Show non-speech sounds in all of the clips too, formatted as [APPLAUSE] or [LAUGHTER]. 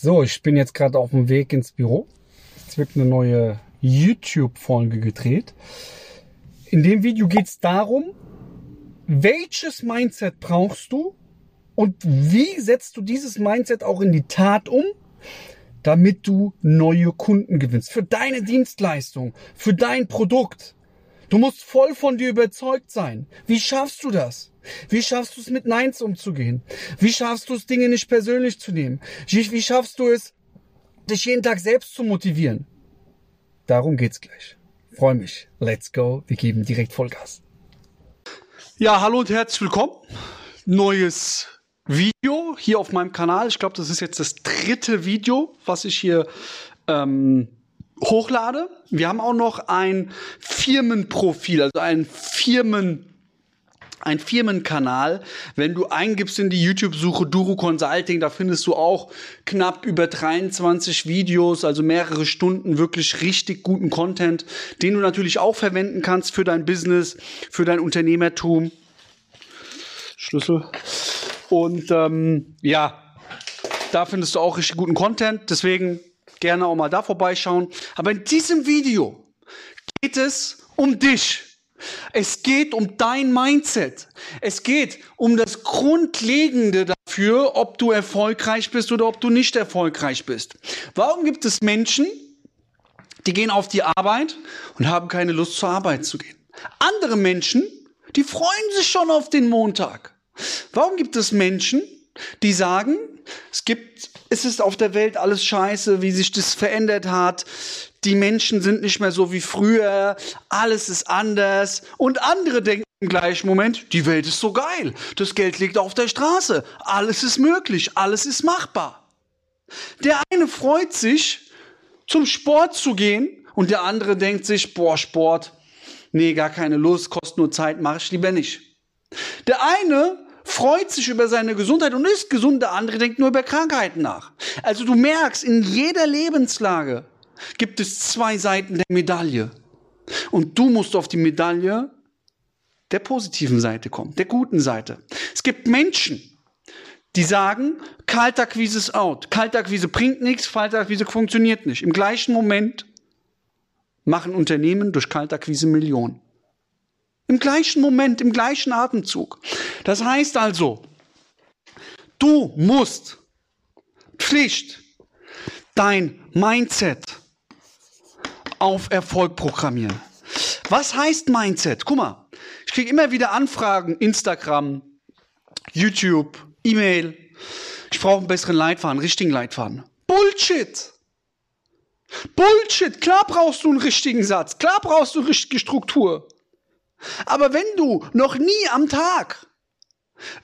So, ich bin jetzt gerade auf dem Weg ins Büro. Es wird eine neue YouTube-Folge gedreht. In dem Video geht es darum, welches Mindset brauchst du und wie setzt du dieses Mindset auch in die Tat um, damit du neue Kunden gewinnst. Für deine Dienstleistung, für dein Produkt. Du musst voll von dir überzeugt sein. Wie schaffst du das? Wie schaffst du es mit Neins umzugehen? Wie schaffst du es, Dinge nicht persönlich zu nehmen? Wie, schaffst du es, dich jeden Tag selbst zu motivieren? Darum geht's gleich. Freue mich. Let's go. Wir geben direkt Vollgas. Ja, hallo und herzlich willkommen. Neues Video hier auf meinem Kanal. Ich glaube, das ist jetzt das dritte Video, was ich hier ähm, hochlade. Wir haben auch noch ein Firmenprofil, also ein Firmen ein Firmenkanal. Wenn du eingibst in die YouTube-Suche Duro Consulting, da findest du auch knapp über 23 Videos, also mehrere Stunden wirklich richtig guten Content, den du natürlich auch verwenden kannst für dein Business, für dein Unternehmertum. Schlüssel. Und ähm, ja, da findest du auch richtig guten Content. Deswegen gerne auch mal da vorbeischauen. Aber in diesem Video geht es um dich. Es geht um dein Mindset. Es geht um das Grundlegende dafür, ob du erfolgreich bist oder ob du nicht erfolgreich bist. Warum gibt es Menschen, die gehen auf die Arbeit und haben keine Lust zur Arbeit zu gehen? Andere Menschen, die freuen sich schon auf den Montag. Warum gibt es Menschen, die sagen, es gibt, es ist auf der Welt alles scheiße, wie sich das verändert hat. Die Menschen sind nicht mehr so wie früher. Alles ist anders. Und andere denken im gleichen Moment, die Welt ist so geil. Das Geld liegt auf der Straße. Alles ist möglich. Alles ist machbar. Der eine freut sich, zum Sport zu gehen. Und der andere denkt sich, boah, Sport. Nee, gar keine Lust, kostet nur Zeit, mach ich lieber nicht. Der eine freut sich über seine Gesundheit und ist gesund, der andere denkt nur über Krankheiten nach. Also du merkst, in jeder Lebenslage gibt es zwei Seiten der Medaille. Und du musst auf die Medaille der positiven Seite kommen, der guten Seite. Es gibt Menschen, die sagen, Kaltakquise ist out. Kaltakquise bringt nichts, Kaltakquise funktioniert nicht. Im gleichen Moment machen Unternehmen durch Kaltakquise Millionen. Im gleichen Moment, im gleichen Atemzug. Das heißt also, du musst Pflicht dein Mindset auf Erfolg programmieren. Was heißt Mindset? Guck mal, ich kriege immer wieder Anfragen, Instagram, YouTube, E-Mail. Ich brauche einen besseren Leitfaden, richtigen Leitfaden. Bullshit! Bullshit! Klar brauchst du einen richtigen Satz, klar brauchst du eine richtige Struktur. Aber wenn du noch nie am Tag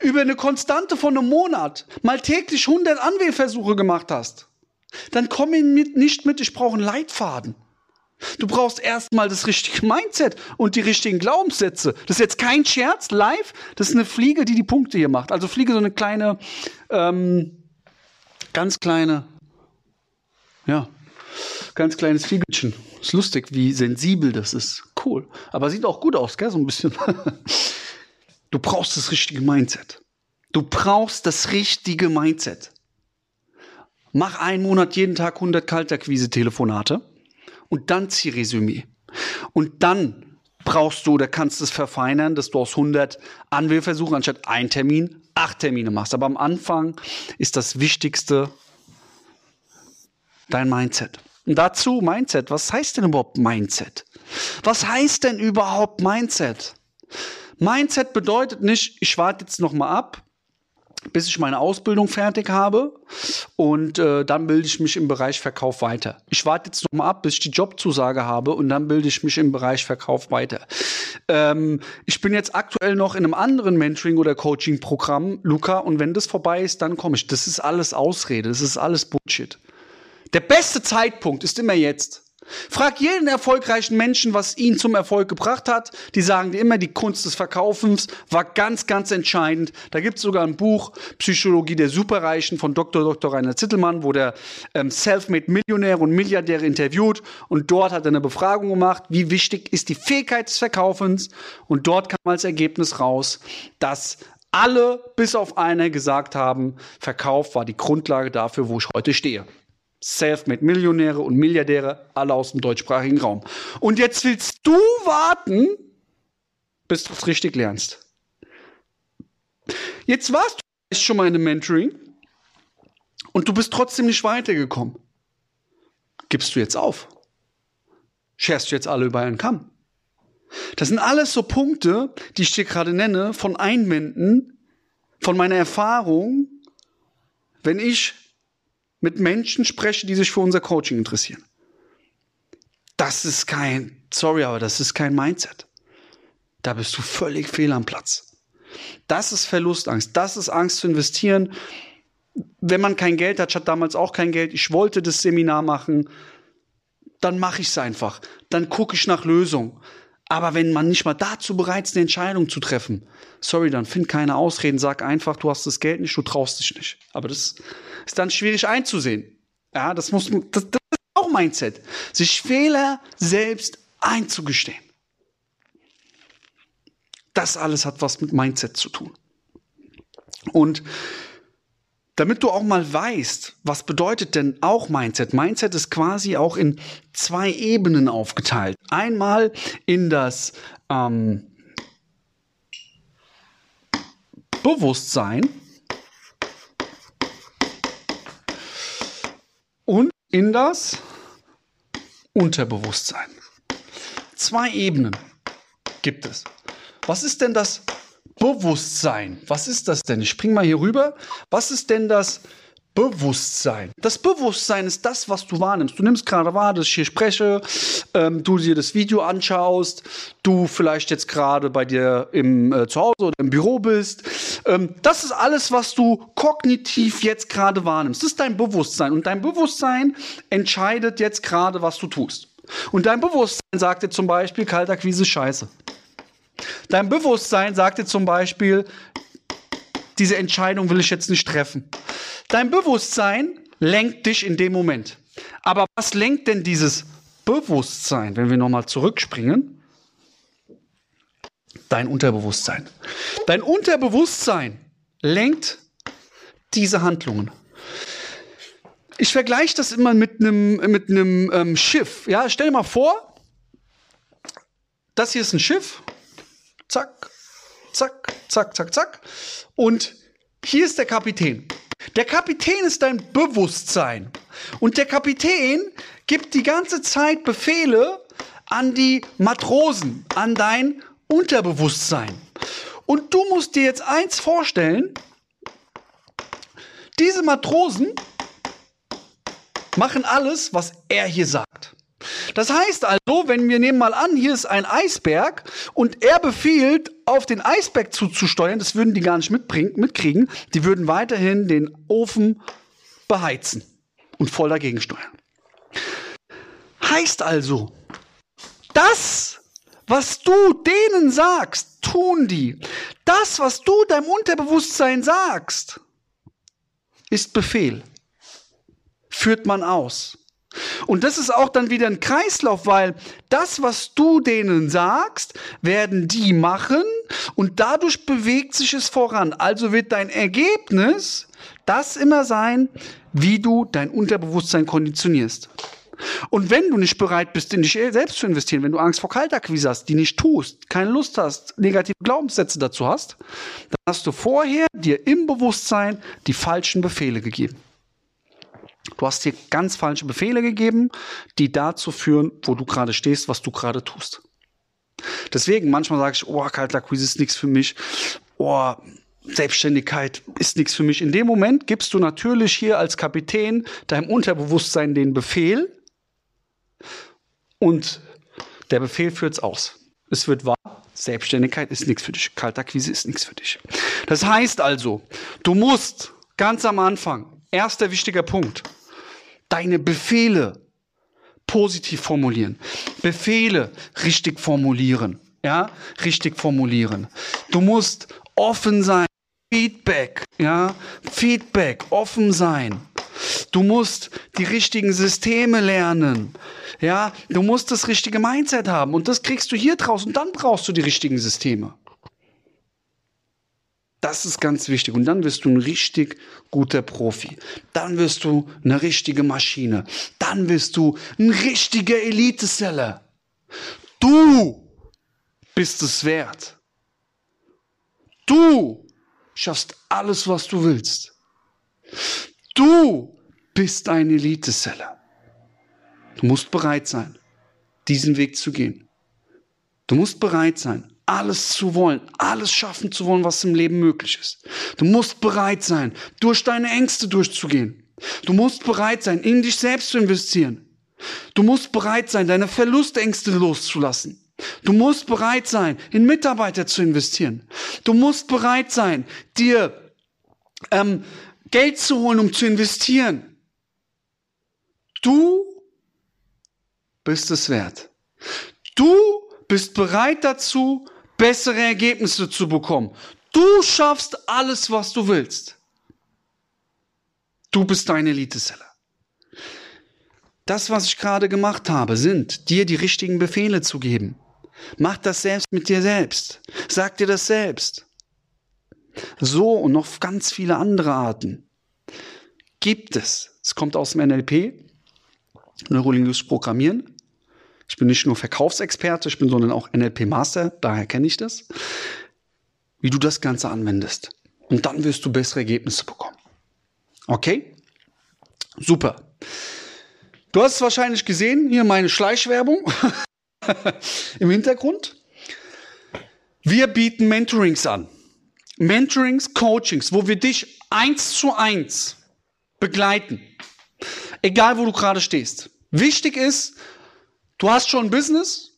über eine Konstante von einem Monat mal täglich 100 Anwählversuche gemacht hast, dann komm mit, nicht mit, ich brauche einen Leitfaden. Du brauchst erstmal das richtige Mindset und die richtigen Glaubenssätze. Das ist jetzt kein Scherz, live. Das ist eine Fliege, die die Punkte hier macht. Also Fliege so eine kleine, ähm, ganz kleine, ja, ganz kleines Fliegelchen. Ist lustig, wie sensibel das ist cool. Aber sieht auch gut aus, gell? So ein bisschen. [LAUGHS] Du brauchst das richtige Mindset. Du brauchst das richtige Mindset. Mach einen Monat jeden Tag 100 Kaltakquise-Telefonate und dann zieh Resümee. Und dann brauchst du oder kannst es verfeinern, dass du aus 100 Anwählversuchen anstatt ein Termin acht Termine machst. Aber am Anfang ist das Wichtigste dein Mindset. Und dazu Mindset. Was heißt denn überhaupt Mindset? Was heißt denn überhaupt Mindset? Mindset bedeutet nicht, ich warte jetzt noch mal ab, bis ich meine Ausbildung fertig habe und äh, dann bilde ich mich im Bereich Verkauf weiter. Ich warte jetzt noch mal ab, bis ich die Jobzusage habe und dann bilde ich mich im Bereich Verkauf weiter. Ähm, ich bin jetzt aktuell noch in einem anderen Mentoring- oder Coaching-Programm, Luca, und wenn das vorbei ist, dann komme ich. Das ist alles Ausrede, das ist alles Bullshit. Der beste Zeitpunkt ist immer jetzt. Frag jeden erfolgreichen Menschen, was ihn zum Erfolg gebracht hat. Die sagen dir immer, die Kunst des Verkaufens war ganz, ganz entscheidend. Da gibt es sogar ein Buch, Psychologie der Superreichen von Dr. Dr. Rainer Zittelmann, wo der ähm, Selfmade Millionäre und Milliardäre interviewt. Und dort hat er eine Befragung gemacht, wie wichtig ist die Fähigkeit des Verkaufens. Und dort kam als Ergebnis raus, dass alle bis auf einer gesagt haben, Verkauf war die Grundlage dafür, wo ich heute stehe. Selfmade Millionäre und Milliardäre, alle aus dem deutschsprachigen Raum. Und jetzt willst du warten, bis du es richtig lernst. Jetzt warst du schon mal in einem Mentoring und du bist trotzdem nicht weitergekommen. Gibst du jetzt auf? Scherst du jetzt alle über einen Kamm? Das sind alles so Punkte, die ich dir gerade nenne, von Einwänden, von meiner Erfahrung, wenn ich mit Menschen spreche, die sich für unser Coaching interessieren. Das ist kein, sorry, aber das ist kein Mindset. Da bist du völlig fehl am Platz. Das ist Verlustangst. Das ist Angst zu investieren. Wenn man kein Geld hat, ich hatte damals auch kein Geld, ich wollte das Seminar machen, dann mache ich es einfach. Dann gucke ich nach Lösungen. Aber wenn man nicht mal dazu bereit ist, eine Entscheidung zu treffen, sorry, dann find keine Ausreden, sag einfach, du hast das Geld nicht, du traust dich nicht. Aber das ist dann schwierig einzusehen. Ja, das muss, das, das ist auch Mindset. Sich Fehler selbst einzugestehen. Das alles hat was mit Mindset zu tun. Und damit du auch mal weißt, was bedeutet denn auch Mindset? Mindset ist quasi auch in zwei Ebenen aufgeteilt. Einmal in das ähm, Bewusstsein und in das Unterbewusstsein. Zwei Ebenen gibt es. Was ist denn das Bewusstsein. Was ist das denn? Ich spring mal hier rüber. Was ist denn das Bewusstsein? Das Bewusstsein ist das, was du wahrnimmst. Du nimmst gerade wahr, dass ich hier spreche, ähm, du dir das Video anschaust, du vielleicht jetzt gerade bei dir im äh, Zuhause oder im Büro bist. Ähm, das ist alles, was du kognitiv jetzt gerade wahrnimmst. Das ist dein Bewusstsein. Und dein Bewusstsein entscheidet jetzt gerade, was du tust. Und dein Bewusstsein sagt dir zum Beispiel, Kaltakquise scheiße. Dein Bewusstsein sagt dir zum Beispiel, diese Entscheidung will ich jetzt nicht treffen. Dein Bewusstsein lenkt dich in dem Moment. Aber was lenkt denn dieses Bewusstsein, wenn wir nochmal zurückspringen? Dein Unterbewusstsein. Dein Unterbewusstsein lenkt diese Handlungen. Ich vergleiche das immer mit einem mit ähm, Schiff. Ja, stell dir mal vor, das hier ist ein Schiff zack, zack, zack, zack, zack. Und hier ist der Kapitän. Der Kapitän ist dein Bewusstsein. Und der Kapitän gibt die ganze Zeit Befehle an die Matrosen, an dein Unterbewusstsein. Und du musst dir jetzt eins vorstellen, diese Matrosen machen alles, was er hier sagt. Das heißt also, wenn wir nehmen mal an, hier ist ein Eisberg und er befiehlt, auf den Eisberg zuzusteuern, das würden die gar nicht mitbringen, mitkriegen, die würden weiterhin den Ofen beheizen und voll dagegen steuern. Heißt also, das, was du denen sagst, tun die. Das, was du deinem Unterbewusstsein sagst, ist Befehl. Führt man aus. Und das ist auch dann wieder ein Kreislauf, weil das, was du denen sagst, werden die machen und dadurch bewegt sich es voran. Also wird dein Ergebnis das immer sein, wie du dein Unterbewusstsein konditionierst. Und wenn du nicht bereit bist, in dich selbst zu investieren, wenn du Angst vor Kaltakquise hast, die nicht tust, keine Lust hast, negative Glaubenssätze dazu hast, dann hast du vorher dir im Bewusstsein die falschen Befehle gegeben. Du hast dir ganz falsche Befehle gegeben, die dazu führen, wo du gerade stehst, was du gerade tust. Deswegen manchmal sage ich, oh, Kaltakquise ist nichts für mich. Oh, Selbstständigkeit ist nichts für mich. In dem Moment gibst du natürlich hier als Kapitän deinem Unterbewusstsein den Befehl und der Befehl führt's aus. Es wird wahr, Selbstständigkeit ist nichts für dich. Kaltakquise ist nichts für dich. Das heißt also, du musst ganz am Anfang Erster wichtiger Punkt. Deine Befehle positiv formulieren. Befehle richtig formulieren. Ja, richtig formulieren. Du musst offen sein. Feedback, ja, Feedback, offen sein. Du musst die richtigen Systeme lernen. Ja, du musst das richtige Mindset haben und das kriegst du hier draußen. Dann brauchst du die richtigen Systeme. Das ist ganz wichtig. Und dann wirst du ein richtig guter Profi. Dann wirst du eine richtige Maschine. Dann wirst du ein richtiger Elite-Seller. Du bist es wert. Du schaffst alles, was du willst. Du bist ein Elite-Seller. Du musst bereit sein, diesen Weg zu gehen. Du musst bereit sein, alles zu wollen, alles schaffen zu wollen, was im Leben möglich ist. Du musst bereit sein, durch deine Ängste durchzugehen. Du musst bereit sein, in dich selbst zu investieren. Du musst bereit sein, deine Verlustängste loszulassen. Du musst bereit sein, in Mitarbeiter zu investieren. Du musst bereit sein, dir ähm, Geld zu holen, um zu investieren. Du bist es wert. Du bist bereit dazu, bessere Ergebnisse zu bekommen. Du schaffst alles, was du willst. Du bist dein Elite-Seller. Das, was ich gerade gemacht habe, sind, dir die richtigen Befehle zu geben. Mach das selbst mit dir selbst. Sag dir das selbst. So und noch ganz viele andere Arten gibt es. Es kommt aus dem NLP, Neurolinguistisch Programmieren. Ich bin nicht nur Verkaufsexperte, ich bin sondern auch NLP-Master, daher kenne ich das. Wie du das Ganze anwendest. Und dann wirst du bessere Ergebnisse bekommen. Okay? Super. Du hast es wahrscheinlich gesehen, hier meine Schleichwerbung [LAUGHS] im Hintergrund. Wir bieten Mentorings an. Mentorings, Coachings, wo wir dich eins zu eins begleiten. Egal, wo du gerade stehst. Wichtig ist, du hast schon ein Business,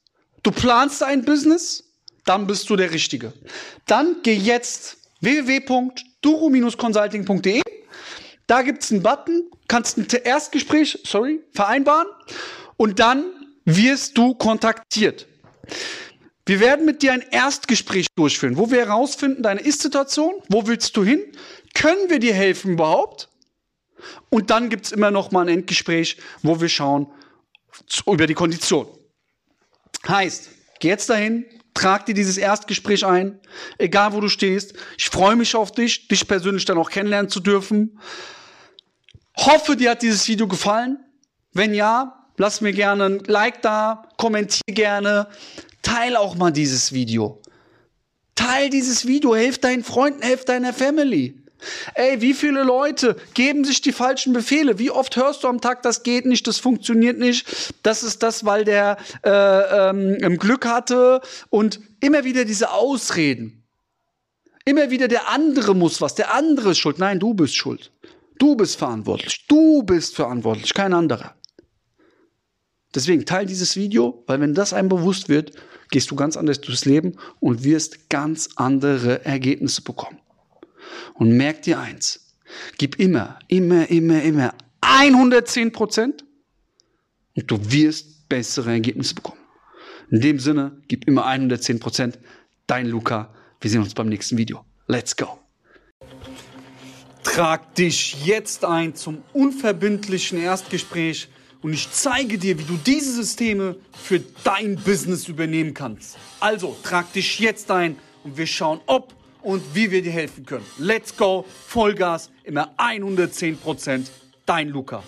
du planst ein Business, dann bist du der Richtige. Dann geh jetzt www.duro-consulting.de. Da gibt es einen Button, kannst ein Erstgespräch, sorry, vereinbaren und dann wirst du kontaktiert. Wir werden mit dir ein Erstgespräch durchführen, wo wir herausfinden, deine Ist-Situation, wo willst du hin, können wir dir helfen überhaupt? Und dann gibt's immer noch mal ein Endgespräch, wo wir schauen über die Kondition. Heißt, geh jetzt dahin, trag dir dieses Erstgespräch ein, egal wo du stehst. Ich freue mich auf dich, dich persönlich dann auch kennenlernen zu dürfen. Hoffe, dir hat dieses Video gefallen. Wenn ja, Lass mir gerne ein Like da, kommentier gerne, teil auch mal dieses Video. Teil dieses Video, helf deinen Freunden, helf deiner Family. Ey, wie viele Leute geben sich die falschen Befehle? Wie oft hörst du am Tag, das geht nicht, das funktioniert nicht, das ist das, weil der äh, ähm, Glück hatte und immer wieder diese Ausreden. Immer wieder der andere muss was, der andere ist schuld. Nein, du bist schuld. Du bist verantwortlich. Du bist verantwortlich, kein anderer. Deswegen teil dieses Video, weil wenn das einem bewusst wird, gehst du ganz anders durchs Leben und wirst ganz andere Ergebnisse bekommen. Und merk dir eins, gib immer, immer, immer, immer 110 Prozent und du wirst bessere Ergebnisse bekommen. In dem Sinne, gib immer 110 Prozent. Dein Luca. Wir sehen uns beim nächsten Video. Let's go. Trag dich jetzt ein zum unverbindlichen Erstgespräch und ich zeige dir, wie du diese Systeme für dein Business übernehmen kannst. Also trag dich jetzt ein und wir schauen, ob und wie wir dir helfen können. Let's go, Vollgas, immer 110%, dein Luca.